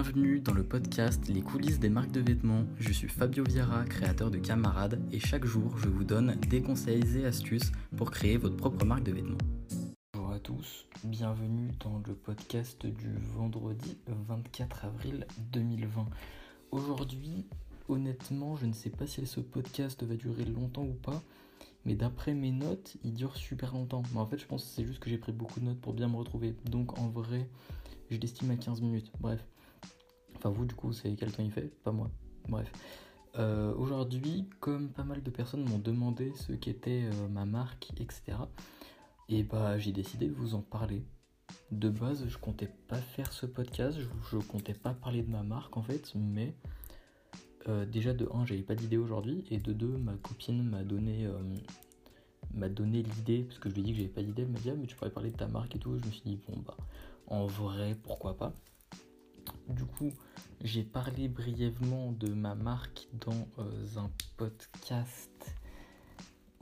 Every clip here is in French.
Bienvenue dans le podcast Les coulisses des marques de vêtements. Je suis Fabio Viera, créateur de Camarade, et chaque jour je vous donne des conseils et astuces pour créer votre propre marque de vêtements. Bonjour à tous, bienvenue dans le podcast du vendredi 24 avril 2020. Aujourd'hui, honnêtement, je ne sais pas si ce podcast va durer longtemps ou pas, mais d'après mes notes, il dure super longtemps. Mais en fait, je pense que c'est juste que j'ai pris beaucoup de notes pour bien me retrouver. Donc en vrai, je l'estime à 15 minutes. Bref. Enfin, vous, du coup, c'est quel temps il fait? Pas moi. Bref. Euh, aujourd'hui, comme pas mal de personnes m'ont demandé ce qu'était euh, ma marque, etc., et bah j'ai décidé de vous en parler. De base, je comptais pas faire ce podcast, je, comptais pas parler de ma marque en fait, mais euh, déjà de 1, j'avais pas d'idée aujourd'hui, et de 2, ma copine m'a donné m'a donné l'idée, parce que je lui ai dit que j'avais pas d'idée, elle m'a dit ah, mais tu pourrais parler de ta marque et tout, je me suis dit bon bah en vrai, pourquoi pas? Du coup, j'ai parlé brièvement de ma marque dans euh, un podcast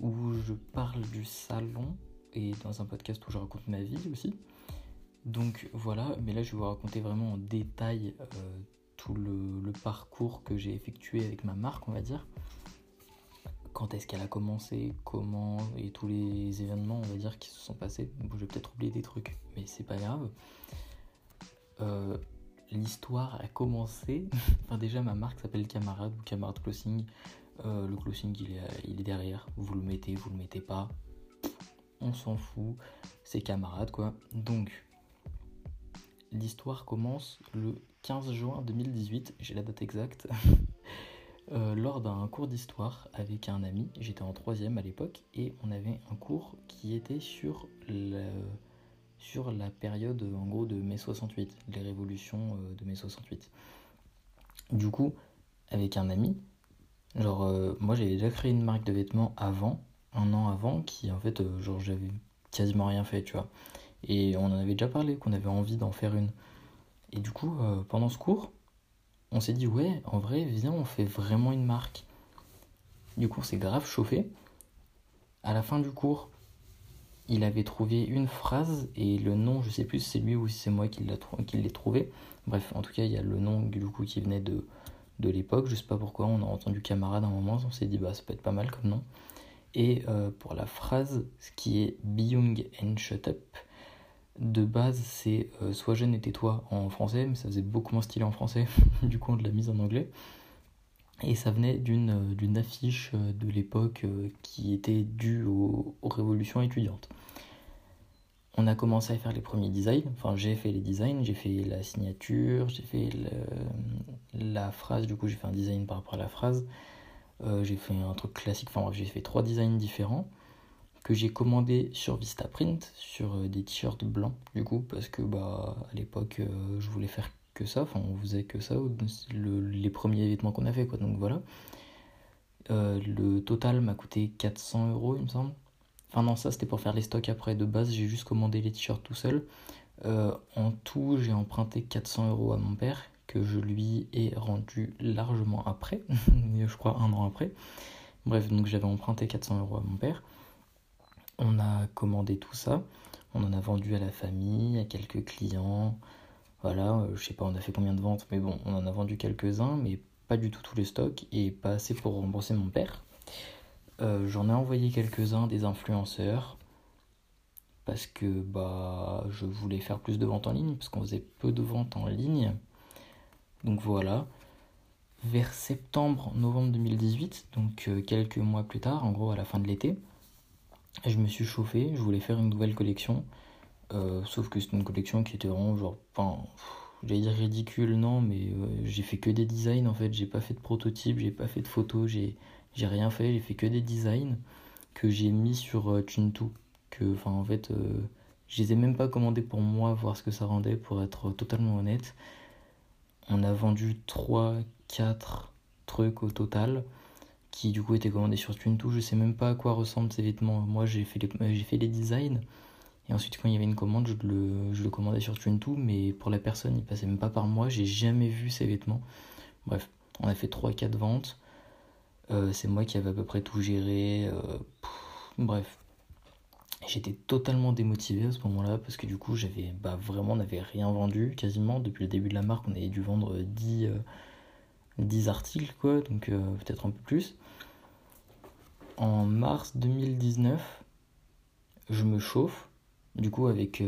où je parle du salon et dans un podcast où je raconte ma vie aussi. Donc voilà, mais là je vais vous raconter vraiment en détail euh, tout le, parcours que j'ai effectué avec ma marque, on va dire. Quand est-ce qu'elle a commencé, comment, et tous les événements, on va dire, qui se sont passés. Bon, je vais peut-être oublier des trucs, mais c'est pas grave. Euh, l'histoire a commencé. enfin, déjà, ma marque s'appelle Camarade ou Camarade Closing. Euh, le closing, il est, il est, derrière. Vous le mettez, vous le mettez pas. On s'en fout. C'est Camarade, quoi. Donc, l'histoire commence le 15 juin 2018. J'ai la date exacte. Euh, lors d'un cours d'histoire avec un ami, j'étais en troisième à l'époque, et on avait un cours qui était sur le sur la période en gros de mai 68, les révolutions euh, de mai 68. Du coup, avec un ami, genre euh, moi j'avais déjà créé une marque de vêtements avant, un an avant, qui en fait, euh, genre j'avais quasiment rien fait, tu vois. Et on en avait déjà parlé, qu'on avait envie d'en faire une. Et du coup, pendant ce cours, on s'est dit ouais, en vrai, viens, on fait vraiment une marque. Du coup, c'est grave chauffé. À la fin du cours, il avait trouvé une phrase et le nom, je sais plus si c'est lui ou si c'est moi qui l'ai trouvé. Bref, en tout cas, il y a le nom du coup qui venait de, l'époque. Je sais pas pourquoi, on a entendu camarade à un moment, on s'est dit bah ça peut être pas mal comme nom. Et euh, pour la phrase, ce qui est Be Young and Shut Up, de base c'est euh, Sois jeune et tais-toi en français, mais ça faisait beaucoup moins stylé en français, du coup on l'a mise en anglais. Et ça venait d'une euh, affiche de l'époque qui était due aux révolutions étudiantes on a commencé à faire les premiers designs. Enfin, j'ai fait les designs, j'ai fait la signature, j'ai fait la phrase. Du coup, j'ai fait un design par rapport à la phrase. Euh, j'ai fait un truc classique. Enfin, j'ai fait trois designs différents que j'ai commandé sur Vistaprint sur euh, des t-shirts blancs. Du coup, parce que bah à l'époque, euh, je voulais faire que ça. Enfin, on faisait que ça. les premiers vêtements qu'on a fait, quoi. Donc voilà. le total m'a coûté 400 euros, il me semble. Enfin non, ça c'était pour faire les stocks après. De base, j'ai juste commandé les t-shirts tout seul. Euh, en tout, j'ai emprunté 400 euros à mon père, que je lui ai rendu largement après, je crois un an après. Bref, donc j'avais emprunté 400 euros à mon père. On a commandé tout ça. On en a vendu à la famille, à quelques clients. Voilà, euh, je sais pas, on a fait combien de ventes, mais bon, on en a vendu quelques-uns, mais pas du tout tous les stocks et pas assez pour rembourser mon père. Euh, j'en ai envoyé quelques-uns des influenceurs parce que bah je voulais faire plus de ventes en ligne parce qu'on faisait peu de ventes en ligne. Donc voilà. Vers septembre, novembre 2018, donc euh, quelques mois plus tard, en gros à la fin de l'été, je me suis chauffé, je voulais faire une nouvelle collection. Euh, sauf que c'était une collection qui était vraiment genre, enfin, j'allais dire ridicule, non, mais j'ai fait que des designs en fait, j'ai pas fait de prototype, j'ai pas fait de photos, j'ai j'ai rien fait, j'ai fait que des designs que j'ai mis sur euh, Que, enfin, en fait, euh, je les ai même pas commandés pour moi, voir ce que ça rendait, pour être totalement honnête. On a vendu 3, 4 trucs au total qui du coup étaient commandés sur Tunto. Je sais même pas à quoi ressemblent ces vêtements. Moi j'ai fait les, designs et ensuite quand il y avait une commande je le, commandais sur Tunto mais pour la personne il passait même pas par moi. J'ai jamais vu ces vêtements. Bref, on a fait 3-4 ventes. Euh, c'est moi qui avais à peu près tout géré. Euh, bref. J'étais totalement démotivé à ce moment-là parce que du coup, j'avais bah, vraiment, on n'avait rien vendu quasiment. Depuis le début de la marque, on avait dû vendre 10, 10 articles, quoi, donc peut-être un peu plus. En mars 2019, je me chauffe, du coup, avec,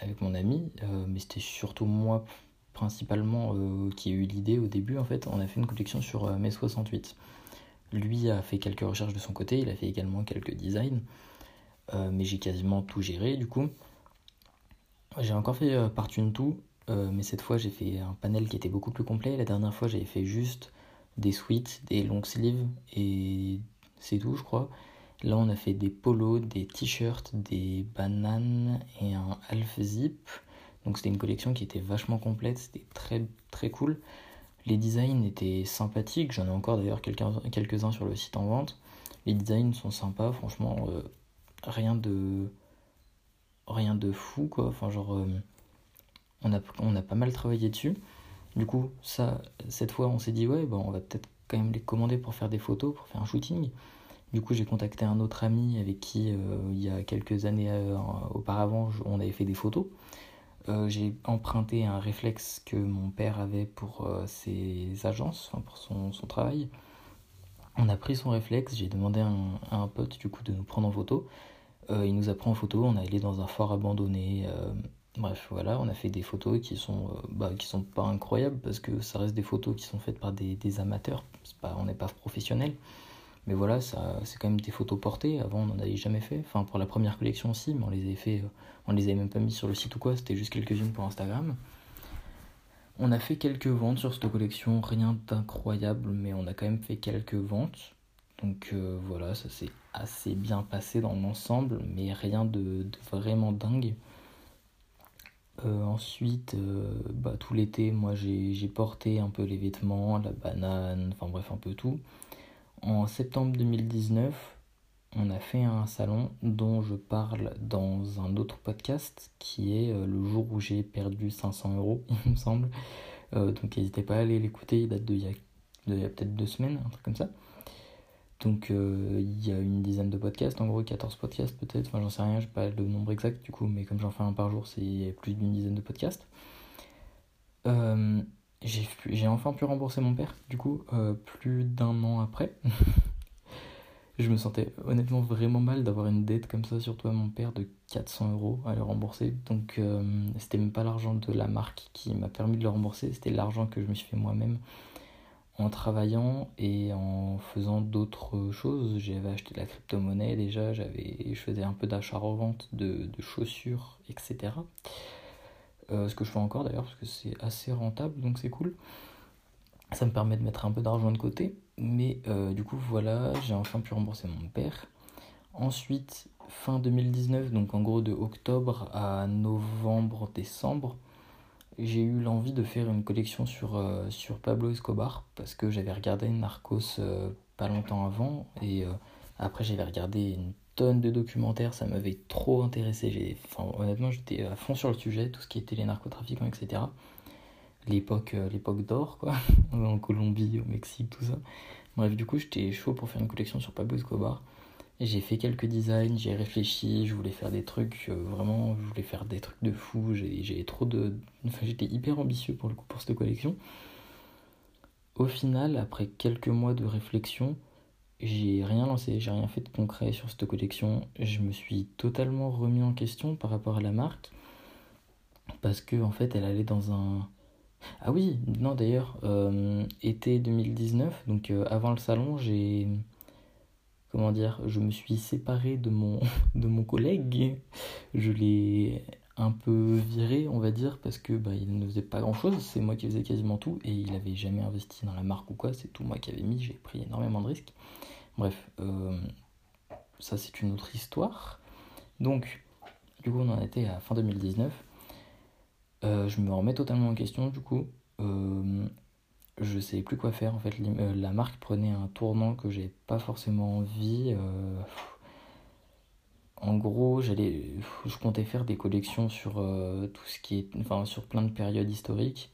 avec mon ami, mais c'était surtout moi principalement qui a eu l'idée au début. En fait, on a fait une collection sur mai 68. Lui a fait quelques recherches de son côté, il a fait également quelques designs, euh, mais j'ai quasiment tout géré du coup. J'ai encore fait euh, par une tout, euh, mais cette fois j'ai fait un panel qui était beaucoup plus complet. La dernière fois j'avais fait juste des suites, des long sleeves et c'est tout je crois. Là on a fait des polos, des t-shirts, des bananes et un half zip. Donc c'était une collection qui était vachement complète, c'était très très cool. Les designs étaient sympathiques, j'en ai encore d'ailleurs quelques-uns sur le site en vente. Les designs sont sympas, franchement, euh, rien de rien de fou quoi. Enfin genre euh, on a pas mal travaillé dessus. Du coup, ça cette fois, on s'est dit ouais, bon, on va peut-être quand même les commander pour faire des photos, pour faire un shooting. Du coup, j'ai contacté un autre ami avec qui euh, il y a quelques années auparavant, on avait fait des photos. Euh, j'ai emprunté un réflexe que mon père avait pour euh, ses agences, pour son, travail. On a pris son réflexe, j'ai demandé à un, pote du coup de nous prendre en photo. Euh, il nous a pris en photo, on est allé dans un fort abandonné. bref, voilà, on a fait des photos qui sont, bah, qui sont pas incroyables parce que ça reste des photos qui sont faites par des, amateurs. On n'est pas professionnel. Mais voilà, ça, c'est quand même des photos portées. Avant, on n'en avait jamais fait. Enfin, pour la première collection aussi, mais on les avait fait, euh, on les avait même pas mis sur le site ou quoi. C'était juste quelques-unes pour Instagram. On a fait quelques ventes sur cette collection, rien d'incroyable, mais on a quand même fait quelques ventes. Donc euh, voilà, ça s'est assez bien passé dans l'ensemble, mais rien de, vraiment dingue. Euh, ensuite, bah, tout l'été, moi j'ai porté un peu les vêtements, la banane, enfin bref, un peu tout. En septembre 2019, on a fait un salon dont je parle dans un autre podcast qui est euh, le jour où j'ai perdu 500 euros, il me semble. Euh, donc n'hésitez pas à aller l'écouter, il date de il y a, peut-être deux semaines, un truc comme ça. Donc euh, il y a une dizaine de podcasts, en gros 14 podcasts peut-être, enfin j'en sais rien, j'ai pas le nombre exact du coup, mais comme j'en fais un par jour, c'est plus d'une dizaine de podcasts. J'ai enfin pu rembourser mon père, du coup, euh, plus d'un an après. je me sentais honnêtement vraiment mal d'avoir une dette comme ça, surtout à mon père, de 400 euros à le rembourser. Donc, euh, c'était même pas l'argent de la marque qui m'a permis de le rembourser, c'était l'argent que je me suis fait moi-même en travaillant et en faisant d'autres choses. J'avais acheté de la crypto-monnaie déjà, je faisais un peu d'achat-revente de, de chaussures, etc. Euh, ce que je fais encore d'ailleurs parce que c'est assez rentable donc c'est cool. Ça me permet de mettre un peu d'argent de côté. Mais euh, du coup voilà, j'ai enfin pu rembourser mon père. Ensuite, fin 2019, donc en gros de octobre à novembre, décembre, j'ai eu l'envie de faire une collection sur, euh, sur Pablo Escobar parce que j'avais regardé Narcos pas longtemps avant et après j'avais regardé une tonnes de documentaires, ça m'avait trop intéressé. Enfin, honnêtement, j'étais à fond sur le sujet, tout ce qui était les narcotrafiquants, etc. L'époque, euh, l'époque d'or, quoi, en Colombie, au Mexique, tout ça. Bref, du coup, j'étais chaud pour faire une collection sur Pablo Escobar. J'ai fait quelques designs, j'ai réfléchi, je voulais faire des trucs, euh, vraiment, je voulais faire des trucs de fou. J'ai trop de. Enfin, j'étais hyper ambitieux pour le coup pour cette collection. Au final, après quelques mois de réflexion, j'ai rien lancé, j'ai rien fait de concret sur cette collection. Je me suis totalement remis en question par rapport à la marque parce que en fait elle allait dans un ah oui non d'ailleurs euh, été 2019 donc euh, avant le salon j'ai comment dire je me suis séparé de mon de mon collègue je l'ai un peu viré on va dire parce que bah, il ne faisait pas grand chose c'est moi qui faisais quasiment tout et il avait jamais investi dans la marque ou quoi c'est tout moi qui avais mis j'ai pris énormément de risques Bref, euh, ça c'est une autre histoire. Donc, du coup, on en était à fin 2019. Euh, je me remets totalement en question, du coup. Euh, je sais plus quoi faire en fait. La marque prenait un tournant que j'ai pas forcément envie. En gros, j'allais, je comptais faire des collections sur tout ce qui est, enfin, sur plein de périodes historiques.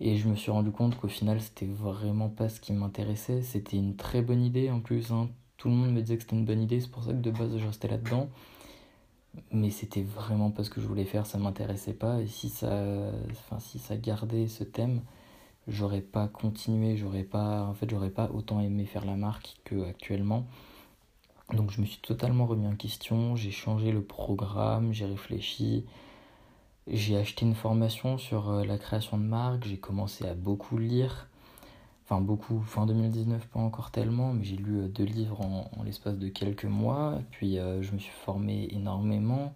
Et je me suis rendu compte qu'au final, c'était vraiment pas ce qui m'intéressait. C'était une très bonne idée en plus, hein, tout le monde me disait que c'était une bonne idée, c'est pour ça que de base je restais là-dedans. Mais c'était vraiment pas ce que je voulais faire, ça m'intéressait pas. Et si ça, enfin, si ça gardait ce thème, j'aurais pas continué, j'aurais pas, en fait, j'aurais pas autant aimé faire la marque que actuellement. Donc je me suis totalement remis en question, j'ai changé le programme, j'ai réfléchi, j'ai acheté une formation sur euh, la création de marque, j'ai commencé à beaucoup lire, enfin beaucoup, fin 2019 pas encore tellement, mais j'ai lu euh, deux livres en, l'espace de quelques mois, puis euh, je me suis formé énormément,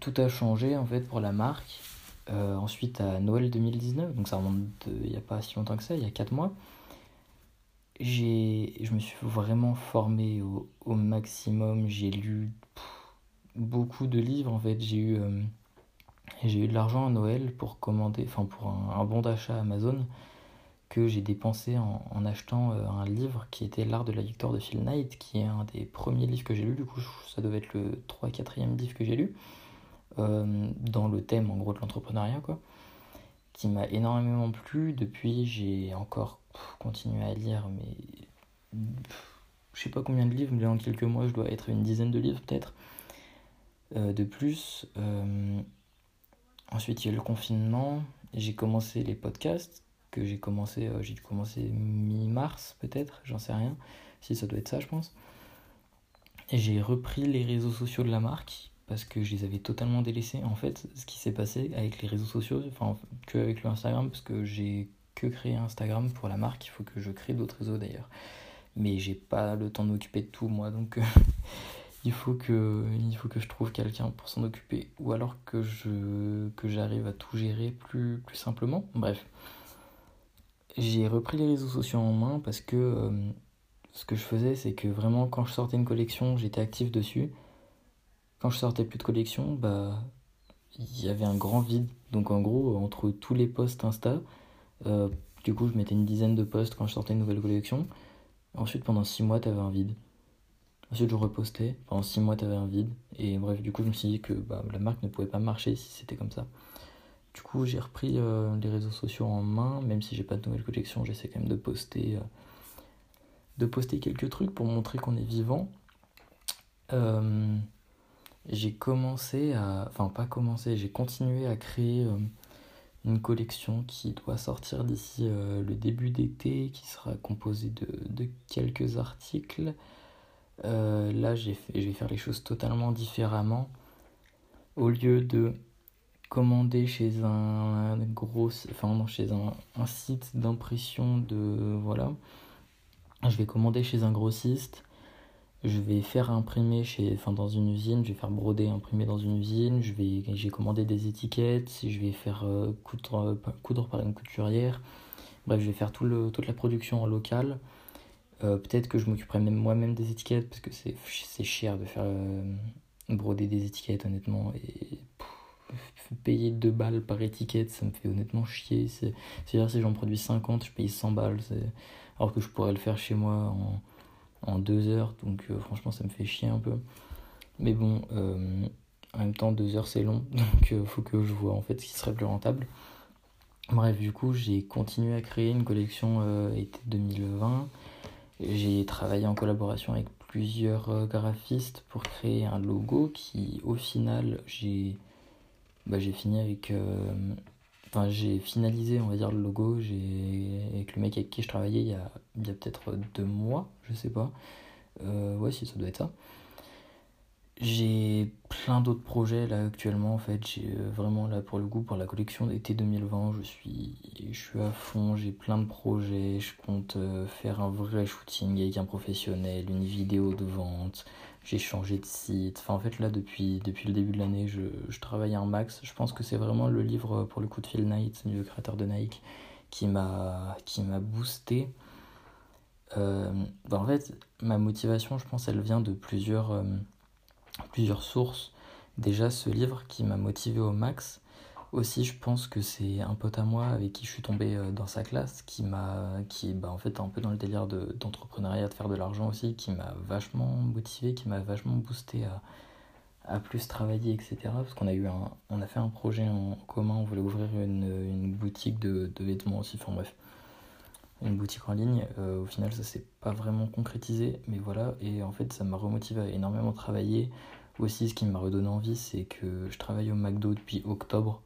tout a changé en fait pour la marque. ensuite à Noël 2019, donc ça remonte il n'y a pas si longtemps que ça, il y a 4 mois je me suis vraiment formé au, maximum. J'ai lu beaucoup de livres en fait. J'ai eu, euh, j'ai eu de l'argent à Noël pour commander, enfin pour un, bon d'achat Amazon que j'ai dépensé en, en achetant euh, un livre qui était L'art de la victoire de Phil Knight, qui est un des premiers livres que j'ai lu. Du coup, ça devait être le 3-4e livre que j'ai lu. Euh, dans le thème en gros de l'entrepreneuriat quoi qui m'a énormément plu depuis j'ai encore continuer à lire, mais je sais pas combien de livres, mais en quelques mois, je dois être une dizaine de livres peut-être. Euh, de plus, euh, ensuite il y a le confinement, j'ai commencé les podcasts, que j'ai commencé, euh, j'ai dû mi-mars peut-être, j'en sais rien, si ça doit être ça je pense. Et j'ai repris les réseaux sociaux de la marque, parce que je les avais totalement délaissés. En fait, ce qui s'est passé avec les réseaux sociaux, enfin, que avec le Instagram, parce que j'ai que créer Instagram pour la marque, il faut que je crée d'autres réseaux d'ailleurs. Mais j'ai pas le temps de m'occuper de tout moi, donc euh, il, faut que, il faut que je trouve quelqu'un pour s'en occuper, ou alors que je que j'arrive à tout gérer plus, plus simplement. Bref, j'ai repris les réseaux sociaux en main parce que euh, ce que je faisais, c'est que vraiment quand je sortais une collection, j'étais actif dessus. Quand je sortais plus de collection, bah il y avait un grand vide. Donc en gros, entre tous les posts Insta, du coup, je mettais une dizaine de posts quand je sortais une nouvelle collection. Ensuite, pendant 6 mois, t'avais un vide. Ensuite, je repostais. Pendant 6 mois, t'avais un vide. Et bref, du coup, je me suis dit que bah, la marque ne pouvait pas marcher si c'était comme ça. Du coup, j'ai repris euh, les réseaux sociaux en main. Même si j'ai pas de nouvelle collection, j'essaie quand même de poster, euh, de poster quelques trucs pour montrer qu'on est vivant. j'ai commencé à. Enfin, pas commencé, j'ai continué à créer une collection qui doit sortir d'ici euh, le début d'été, qui sera composée de, quelques articles. Euh, là, j'ai je vais faire les choses totalement différemment. Au lieu de commander chez un, gros, enfin chez un, un site d'impression de voilà, je vais commander chez un grossiste je vais faire imprimer chez, enfin dans une usine, je vais faire broder, imprimer dans une usine, je vais, j'ai commandé des étiquettes, je vais faire euh, coudre, euh, coudre par une couturière, bref, je vais faire tout le, toute la production en local. Euh, peut-être que je m'occuperai même moi-même des étiquettes parce que c'est, c'est cher de faire broder des étiquettes honnêtement et payer 2 balles par étiquette ça me fait honnêtement chier c'est, à dire si j'en produis 50 je paye 100 balles alors que je pourrais le faire chez moi en en deux heures, donc euh, franchement ça me fait chier un peu. Mais bon, euh, en même temps deux heures c'est long, donc euh, faut que je vois en fait ce qui serait plus rentable. Bref, du coup j'ai continué à créer une collection été 2020. J'ai travaillé en collaboration avec plusieurs graphistes pour créer un logo qui au final j'ai bah, j'ai fini avec Enfin, j'ai finalisé, on va dire, le logo avec le mec avec qui je travaillais il y a, il y a peut-être deux mois, je sais pas. Euh, ouais, si, ça doit être ça. J'ai plein d'autres projets là actuellement en fait. J'ai euh, vraiment là pour le goût pour la collection d'été 2020. Je suis, je suis à fond. J'ai plein de projets. Je compte euh, faire un vrai shooting avec un professionnel, une vidéo de vente j'ai changé de site. Enfin, en fait, là, depuis, depuis le début de l'année, je, travaille un max. Je pense que c'est vraiment le livre, pour le coup, de Phil Knight, le créateur de Nike, qui m'a boosté. Euh, en fait, ma motivation, je pense, elle vient de plusieurs, euh, plusieurs sources. Déjà, ce livre qui m'a motivé au max, aussi, je pense que c'est un pote à moi avec qui je suis tombé euh, dans sa classe, qui m'a, qui bah, en fait un peu dans le délire de, d'entrepreneuriat, de faire de l'argent aussi, qui m'a vachement motivé, qui m'a vachement boosté à, à plus travailler, etc. Parce qu'on a eu un, on a fait un projet en commun, on voulait ouvrir une, une boutique de, de, vêtements aussi, enfin bref. une boutique en ligne. au final, ça s'est pas vraiment concrétisé, mais voilà. Et en fait, ça m'a remotivé à énormément travailler. Aussi, ce qui m'a redonné envie, c'est que je travaille au McDo depuis octobre.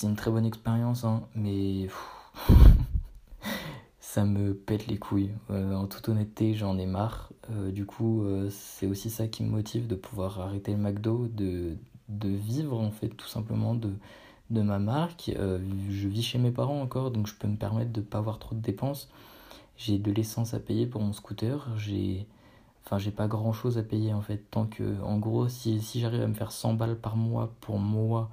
C'est une très bonne expérience, hein, mais ça me pète les couilles. Euh, en toute honnêteté, j'en ai marre. Euh, du coup, euh, c'est aussi ça qui me motive de pouvoir arrêter le McDo, de, vivre en fait tout simplement de, de ma marque. je vis chez mes parents encore, donc je peux me permettre de ne pas avoir trop de dépenses. J'ai de l'essence à payer pour mon scooter. J'ai enfin j'ai pas grand chose à payer en fait tant que en gros si, si j'arrive à me faire 100 balles par mois pour moi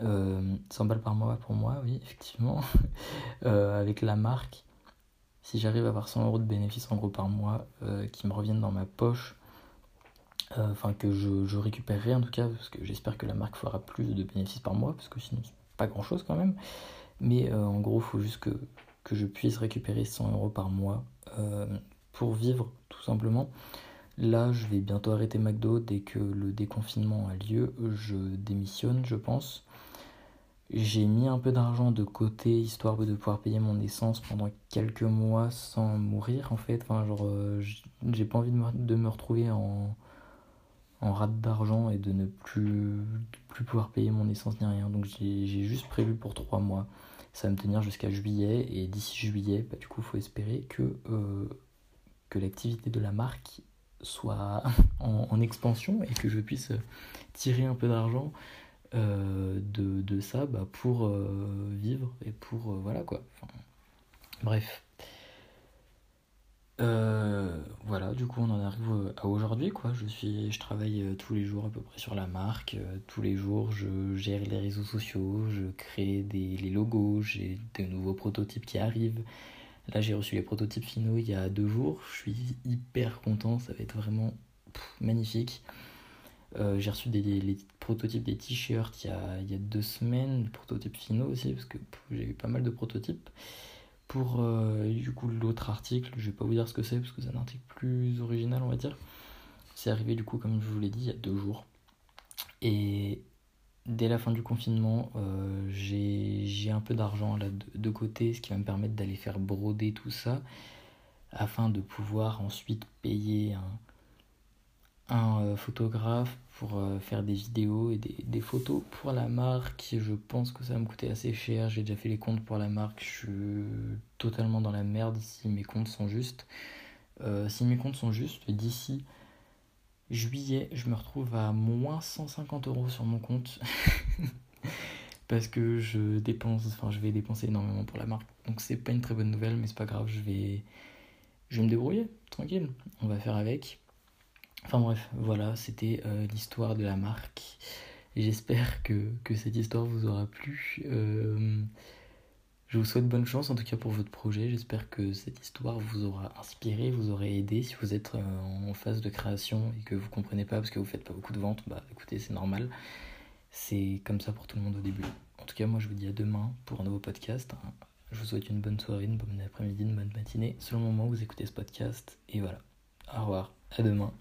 100 balles par mois pour moi oui effectivement avec la marque si j'arrive à avoir 100 euros de bénéfices en gros par mois euh, qui me reviennent dans ma poche, euh, enfin que je, je récupérerai en tout cas, parce que j'espère que la marque fera plus de bénéfices par mois, parce que sinon c'est pas grand chose quand même. Mais euh, en gros, il faut juste que, que je puisse récupérer 100 euros par mois pour vivre tout simplement. Là, je vais bientôt arrêter McDo dès que le déconfinement a lieu. Je démissionne, je pense. J'ai mis un peu d'argent de côté histoire de pouvoir payer mon essence pendant quelques mois sans mourir en fait. Enfin, genre, euh, j'ai pas envie de me, retrouver en, en rate d'argent et de ne plus, plus pouvoir payer mon essence ni rien. Donc j'ai juste prévu pour 3 mois. Ça va me tenir jusqu'à juillet et d'ici juillet, bah, du coup, il faut espérer que, euh, que l'activité de la marque soit en, expansion et que je puisse tirer un peu d'argent euh, de, de, ça bah, pour euh, vivre et pour euh, voilà quoi. bref. voilà, du coup on en arrive à aujourd'hui quoi. Je suis, je travaille tous les jours à peu près sur la marque. tous les jours je gère les réseaux sociaux, je crée des, les logos, j'ai de nouveaux prototypes qui arrivent. Là j'ai reçu les prototypes finaux il y a deux jours. Je suis hyper content, ça va être vraiment magnifique. Euh, j'ai reçu des, les prototypes des t-shirts il, il, y a deux semaines, prototypes finaux aussi, parce que j'ai eu pas mal de prototypes. Pour euh, du coup l'autre article, je vais pas vous dire ce que c'est, parce que c'est un article plus original, on va dire. C'est arrivé du coup, comme je vous l'ai dit, il y a deux jours. Et dès la fin du confinement, euh, j'ai un peu d'argent là de, de, côté, ce qui va me permettre d'aller faire broder tout ça, afin de pouvoir ensuite payer un un euh, photographe pour euh, faire des vidéos et des, photos pour la marque. Je pense que ça va me coûter assez cher. J'ai déjà fait les comptes pour la marque. Je suis totalement dans la merde si mes comptes sont justes. Euh, si mes comptes sont justes, d'ici juillet, je me retrouve à moins 150 euros sur mon compte. Parce que je dépense, enfin je vais dépenser énormément pour la marque. Donc c'est pas une très bonne nouvelle, mais c'est pas grave, je vais, je vais me débrouiller, tranquille. On va faire avec. Enfin bref, voilà, c'était euh, l'histoire de la marque. J'espère que, cette histoire vous aura plu. Euh, je vous souhaite bonne chance en tout cas pour votre projet. J'espère que cette histoire vous aura inspiré, vous aura aidé. Si vous êtes euh, en phase de création et que vous comprenez pas parce que vous faites pas beaucoup de ventes, bah écoutez, c'est normal. C'est comme ça pour tout le monde au début. En tout cas, moi je vous dis à demain pour un nouveau podcast. Je vous souhaite une bonne soirée, une bonne après-midi, une bonne matinée selon le moment où vous écoutez ce podcast. Et voilà. Au revoir, à demain.